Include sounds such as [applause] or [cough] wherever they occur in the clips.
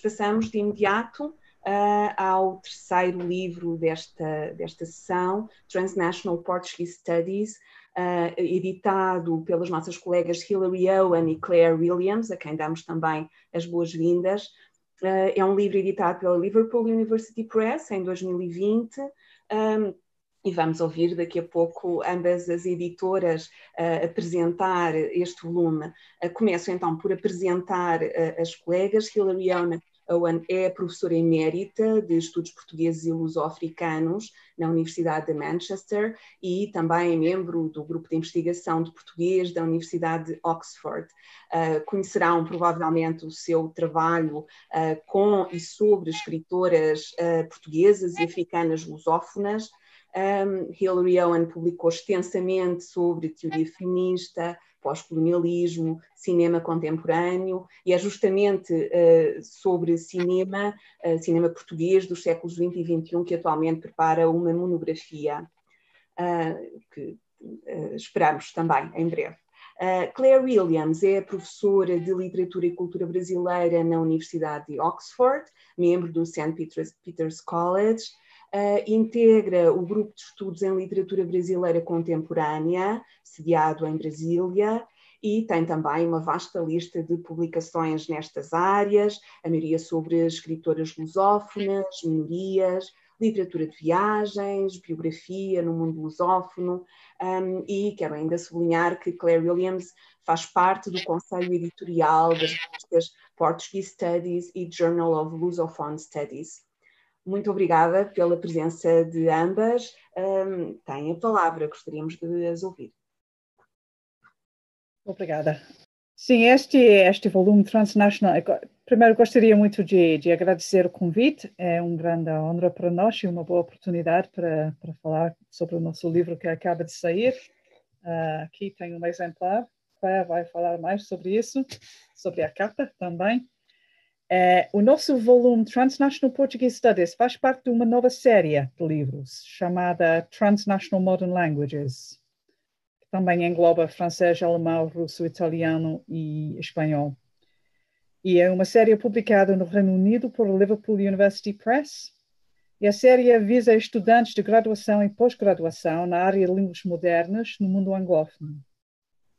passamos de imediato uh, ao terceiro livro desta, desta sessão, Transnational Portuguese Studies, uh, editado pelas nossas colegas Hilary Owen e Claire Williams, a quem damos também as boas-vindas. Uh, é um livro editado pela Liverpool University Press em 2020. Um, e vamos ouvir daqui a pouco ambas as editoras uh, apresentar este volume. Uh, começo então por apresentar uh, as colegas. Hilary Owen Owen é professora emérita de Estudos Portugueses e Luso-Africanos na Universidade de Manchester e também é membro do Grupo de Investigação de Português da Universidade de Oxford. Uh, conhecerão provavelmente o seu trabalho uh, com e sobre escritoras uh, portuguesas e africanas lusófonas. Um, Hilary Owen publicou extensamente sobre teoria feminista, pós-colonialismo, cinema contemporâneo, e é justamente uh, sobre cinema, uh, cinema português dos séculos XX e XXI, que atualmente prepara uma monografia, uh, que esperamos também em breve. Claire Williams é professora de Literatura e Cultura Brasileira na Universidade de Oxford, membro do St. Peter's, Peter's College, Uh, integra o grupo de estudos em literatura brasileira contemporânea, sediado em Brasília, e tem também uma vasta lista de publicações nestas áreas, a maioria sobre escritoras lusófonas, minorias, literatura de viagens, biografia no mundo lusófono, um, e quero ainda sublinhar que Claire Williams faz parte do conselho editorial das revistas Portuguese Studies e Journal of Lusophone Studies. Muito obrigada pela presença de ambas. Um, tem a palavra, gostaríamos de as ouvir. Obrigada. Sim, este, este volume transnacional. Primeiro, gostaria muito de, de agradecer o convite. É uma grande honra para nós e uma boa oportunidade para, para falar sobre o nosso livro que acaba de sair. Uh, aqui tem um exemplar. Claire vai falar mais sobre isso, sobre a capa também. É, o nosso volume Transnational Portuguese Studies faz parte de uma nova série de livros chamada Transnational Modern Languages, que também engloba francês, alemão, russo, italiano e espanhol. E é uma série publicada no Reino Unido por Liverpool University Press. E a série visa estudantes de graduação e pós-graduação na área de línguas modernas no mundo anglófono.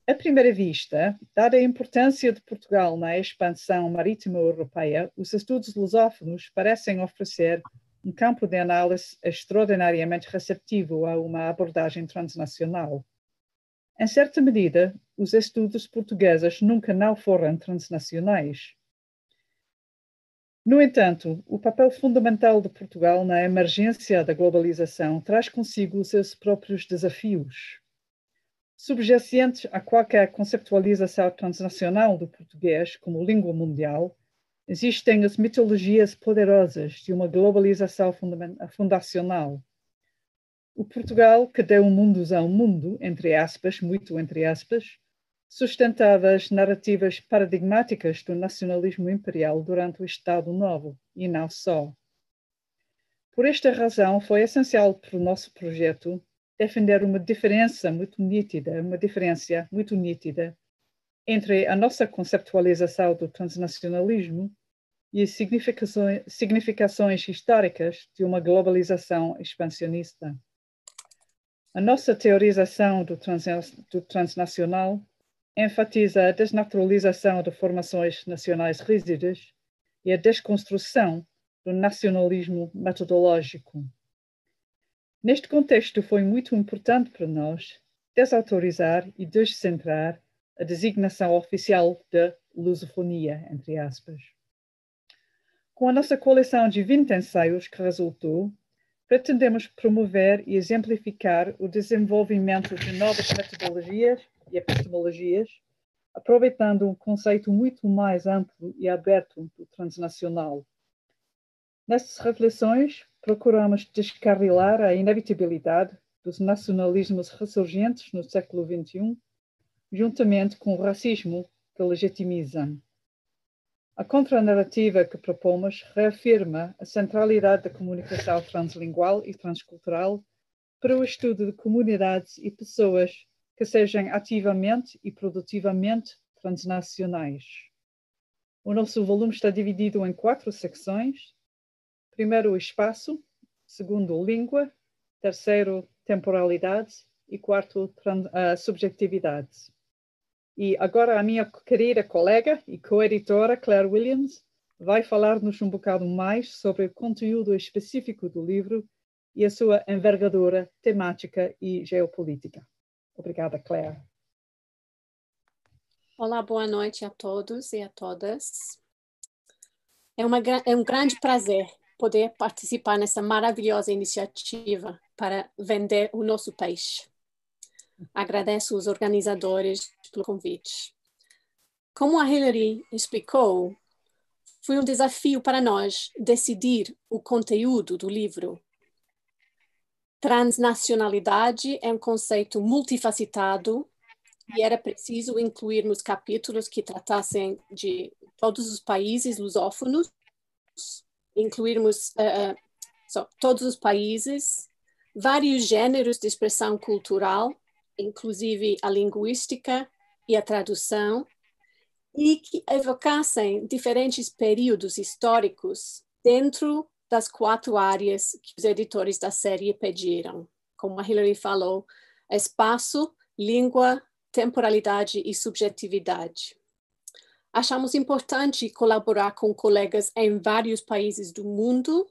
À primeira vista, dada a importância de Portugal na expansão marítima europeia, os estudos lusófonos parecem oferecer um campo de análise extraordinariamente receptivo a uma abordagem transnacional. Em certa medida, os estudos portugueses nunca não foram transnacionais. No entanto, o papel fundamental de Portugal na emergência da globalização traz consigo os seus próprios desafios subjacentes a qualquer conceptualização transnacional do português como língua mundial, existem as mitologias poderosas de uma globalização fundacional. O Portugal que deu mundos ao mundo, entre aspas, muito entre aspas, sustentadas narrativas paradigmáticas do nacionalismo imperial durante o Estado Novo, e não só. Por esta razão, foi essencial para o nosso projeto defender uma diferença muito nítida, uma diferença muito nítida entre a nossa conceptualização do transnacionalismo e as significações, históricas de uma globalização expansionista. A nossa teorização do, trans, do transnacional enfatiza a desnaturalização de formações nacionais rígidas e a desconstrução do nacionalismo metodológico. Neste contexto, foi muito importante para nós desautorizar e descentrar a designação oficial de lusofonia, entre aspas. Com a nossa coleção de 20 ensaios que resultou, pretendemos promover e exemplificar o desenvolvimento de novas metodologias e epistemologias, aproveitando um conceito muito mais amplo e aberto do transnacional. Nestas reflexões, procuramos descarrilar a inevitabilidade dos nacionalismos ressurgentes no século XXI, juntamente com o racismo que legitimizam. A contranarrativa que propomos reafirma a centralidade da comunicação translingual e transcultural para o estudo de comunidades e pessoas que sejam ativamente e produtivamente transnacionais. O nosso volume está dividido em quatro secções. Primeiro, espaço. Segundo, língua. Terceiro, temporalidade. E quarto, uh, subjetividade. E agora a minha querida colega e co-editora Claire Williams vai falar-nos um bocado mais sobre o conteúdo específico do livro e a sua envergadura temática e geopolítica. Obrigada, Claire. Olá, boa noite a todos e a todas. É, uma, é um grande prazer poder participar nessa maravilhosa iniciativa para vender o nosso peixe. Agradeço os organizadores pelo convite. Como a Hillary explicou, foi um desafio para nós decidir o conteúdo do livro. Transnacionalidade é um conceito multifacetado e era preciso incluir nos capítulos que tratassem de todos os países lusófonos, incluirmos uh, uh, todos os países, vários gêneros de expressão cultural, inclusive a linguística e a tradução, e que evocassem diferentes períodos históricos dentro das quatro áreas que os editores da série pediram. Como a Hilary falou, espaço, língua, temporalidade e subjetividade. Achamos importante colaborar com colegas em vários países do mundo,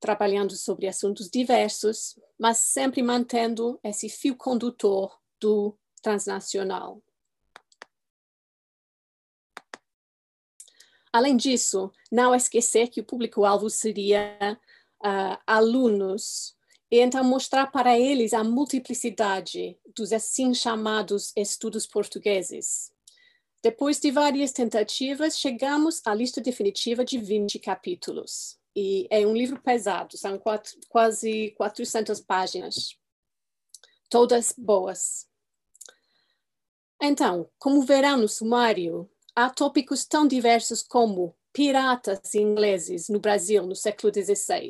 trabalhando sobre assuntos diversos, mas sempre mantendo esse fio condutor do transnacional. Além disso, não esquecer que o público-alvo seria uh, alunos, e então mostrar para eles a multiplicidade dos assim chamados estudos portugueses. Depois de várias tentativas, chegamos à lista definitiva de 20 capítulos. E é um livro pesado, são quatro, quase 400 páginas, todas boas. Então, como verão no sumário, há tópicos tão diversos como piratas ingleses no Brasil no século XVI,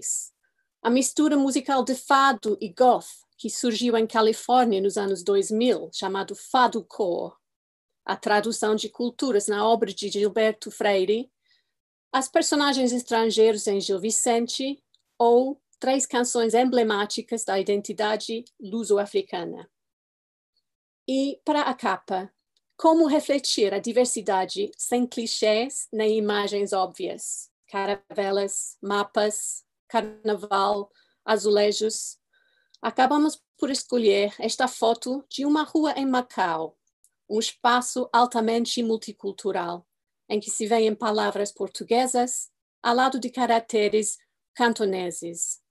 a mistura musical de fado e goth que surgiu em Califórnia nos anos 2000, chamado fado core, a tradução de culturas na obra de Gilberto Freire, as personagens estrangeiros em Gil Vicente ou três canções emblemáticas da identidade luso-africana. E para a capa, como refletir a diversidade sem clichês nem imagens óbvias? Caravelas, mapas, carnaval, azulejos. Acabamos por escolher esta foto de uma rua em Macau, um espaço altamente multicultural, em que se veem palavras portuguesas ao lado de caracteres cantoneses.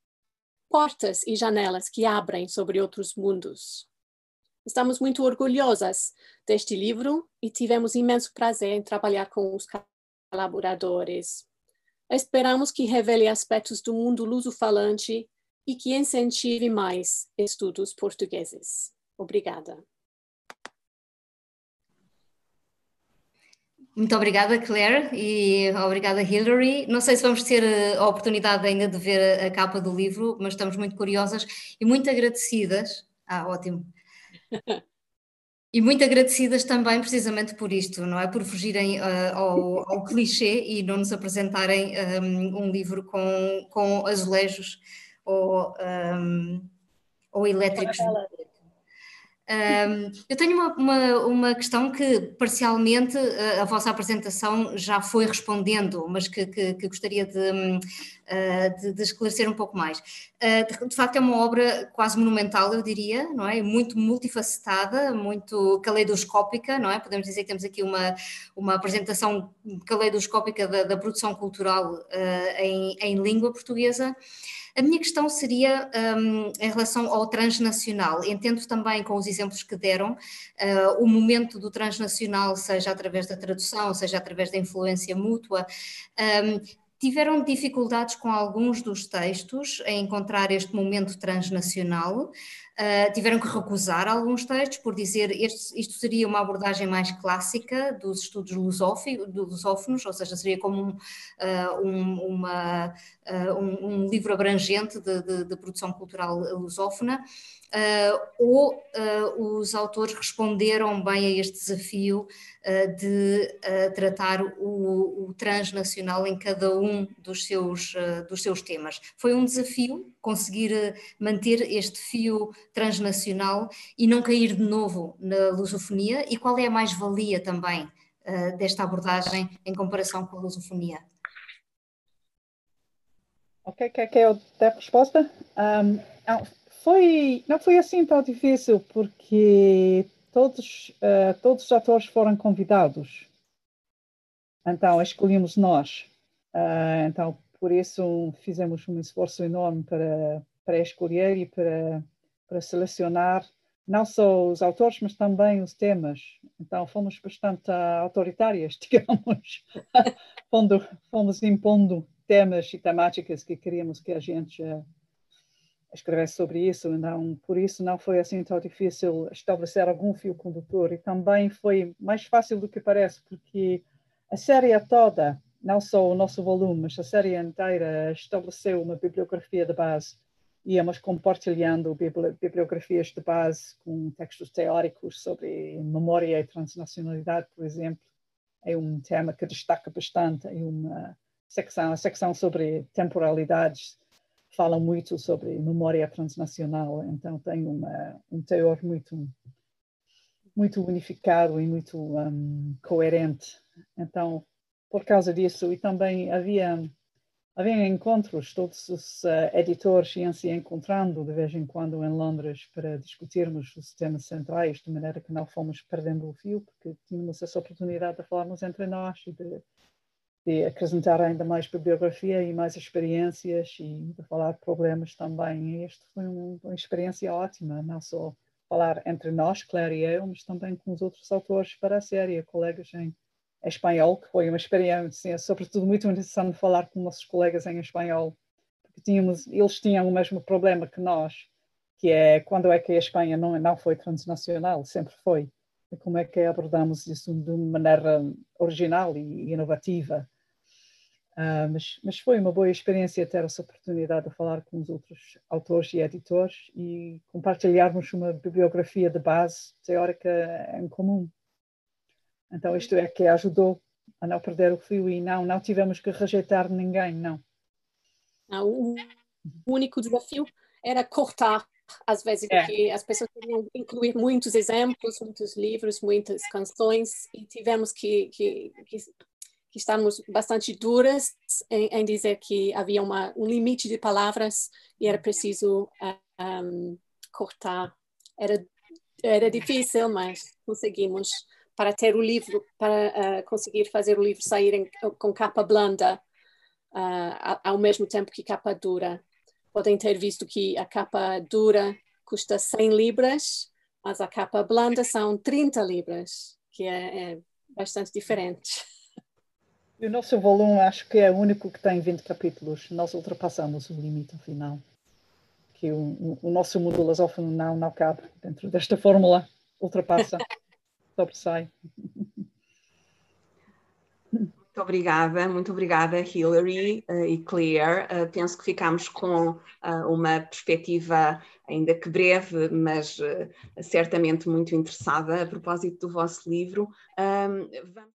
Portas e janelas que abrem sobre outros mundos. Estamos muito orgulhosas deste livro e tivemos imenso prazer em trabalhar com os colaboradores. Esperamos que revele aspectos do mundo luso-falante e que incentive mais estudos portugueses. Obrigada. Muito obrigada, Claire, e obrigada, Hilary. Não sei se vamos ter eh, a oportunidade ainda de ver a capa do livro, mas estamos muito curiosas e muito agradecidas. Ah, ótimo [laughs] e muito agradecidas também precisamente por isto, não é? Por fugirem uh, ao, ao, clichê e não nos apresentarem um, um, livro com, com azulejos ou, um, ou elétricos. Um, eu tenho uma, uma, uma, questão que parcialmente a, a vossa apresentação já foi respondendo, mas que, que, que gostaria de, uh, de, de, esclarecer um pouco mais. Uh, de, facto, é uma obra quase monumental, eu diria, não é? Muito multifacetada, muito caleidoscópica, não é? Podemos dizer que temos aqui uma, uma apresentação caleidoscópica da, da produção cultural em, em língua portuguesa. A minha questão seria um, em relação ao transnacional. Entendo também com os exemplos que deram, uh, o momento do transnacional, seja através da tradução, seja através da influência mútua. Um, tiveram dificuldades com alguns dos textos em encontrar este momento transnacional. Uh, tiveram que recusar alguns textos por dizer este, isto seria uma abordagem mais clássica dos estudos lusófonos, ou seja, seria como um, uh, um, uma, uh, um, um livro abrangente de, de, de produção cultural lusófona. Ou os autores responderam bem a este desafio de tratar o, o, transnacional em cada um dos seus, dos seus temas. Foi um desafio conseguir manter este fio transnacional e não cair de novo na lusofonia, e qual é a mais-valia também desta abordagem em comparação com a lusofonia? Ok, quer que eu dê a resposta? Um, foi, não foi assim tão difícil, porque todos, uh, todos os atores foram convidados. Então, escolhemos nós. Uh, então, por isso, fizemos um esforço enorme para, para escolher e para, para selecionar não só os autores, mas também os temas. Então, fomos bastante autoritárias, [laughs] digamos. fomos impondo temas e temáticas que queríamos que a gente uh, escrever sobre isso, não, por isso não foi assim tão difícil estabelecer algum fio condutor e também foi mais fácil do que parece, porque a série toda, não só o nosso volume, mas a série inteira estabeleceu uma bibliografia de base. Íamos compartilhando bibliografias de base com textos teóricos sobre memória e transnacionalidade, por exemplo. É um tema que destaca bastante em uma secção, a secção sobre temporalidades falam muito sobre memória transnacional, então tem uma, um teor muito muito unificado e muito um, coerente. Então, por causa disso, e também havia havia encontros, todos os uh, editores iam se encontrando de vez em quando em Londres para discutirmos os temas centrais, de maneira que não fomos perdendo o fio, porque tínhamos essa oportunidade de falarmos entre nós e de de acrescentar ainda mais bibliografia e mais experiências e de falar de problemas também. E isto foi um, uma experiência ótima, não só falar entre nós, Claire e eu, mas também com os outros autores para a série, colegas em espanhol, que foi uma experiência, sobretudo, muito interessante falar com nossos colegas em espanhol, porque tínhamos, eles tinham o mesmo problema que nós, que é quando é que a Espanha não, não foi transnacional, sempre foi. E como é que abordamos isso de uma maneira original e inovativa? Uh, mas, mas, foi uma boa experiência ter essa oportunidade de falar com os outros autores e editores e compartilharmos uma bibliografia de base teórica em comum. Então, isto é que ajudou a não perder o fio e não, não tivemos que rejeitar ninguém, não. Ah, o único desafio era cortar, às vezes, é. porque as pessoas queriam incluir muitos exemplos, muitos livros, muitas canções, e tivemos que, que, que que estamos bastante duras em, em dizer que havia uma, um limite de palavras e era preciso um, cortar. Era, era difícil, mas conseguimos para ter o livro, para uh, conseguir fazer o livro sair em, com capa blanda uh, ao mesmo tempo que capa dura. Podem ter visto que a capa dura custa 100 libras, mas a capa blanda são 30 libras, que é, é bastante diferente. E o nosso volume acho que é o único que tem 20 capítulos. Nós ultrapassamos o limite final. Que o, o, nosso mundo lusófono não, não cabe dentro desta fórmula. Ultrapassa, [laughs] sobressai. Muito obrigada, muito obrigada, Hilary uh, e Claire. Uh, penso que ficamos com uh, uma perspectiva, ainda que breve, mas certamente muito interessada a propósito do vosso livro. vamos...